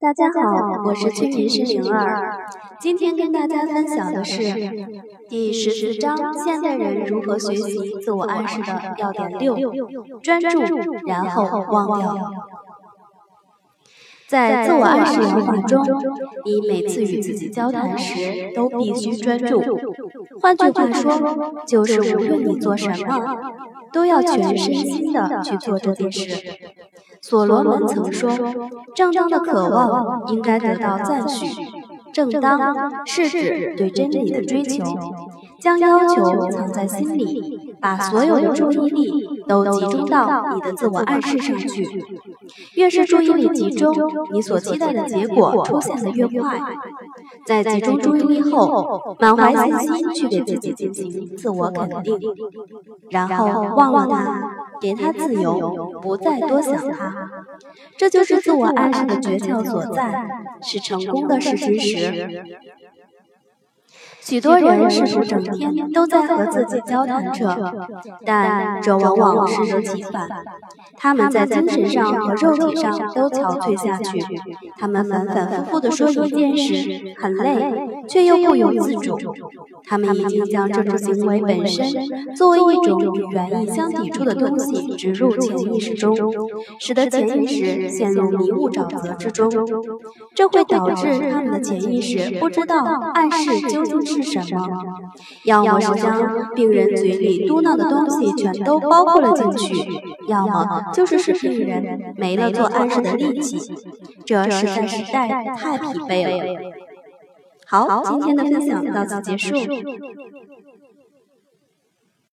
大家好，我是催眠师灵儿。今天跟大家分享的是第十四章：现代人如何学习自我暗示的要点六，专注，然后忘掉。在自我暗示疗法中，你每次与自己交谈时都必须专注。换句话说，就是无论你做什么，都要全身心的去做这件事。所罗门曾说：“正当的渴望应该得到赞许。”正当是指对真理的追求，将要求藏在心里，把所有的注意力都集中到你的自我暗示上去。越是注意力集中，你所期待的结果出现的越快。在集中注意力后，满怀信心去给自己进行自我肯定，然后忘了它，给他自由，不再多想他。这就是自我暗示的诀窍所在，是成功的试金石。许多人似乎整天都在和自己交谈着，但这往往适得其反。他们在精神上和肉体上都憔悴下去。他们反反复复地说一件事，很累，却又不由自主。他们已经将这种行为本身作为一种与原意相抵触的东西植入潜意识中，使得潜意识陷入迷雾沼泽之中。这会导致他们的潜意识不知道暗示究竟是。什么？要么是将病人嘴里嘟囔的东西全都包括了进去，要么就是使病人没了做暗示的力气。这实在是太太疲惫了。好，今天的分享到此结束。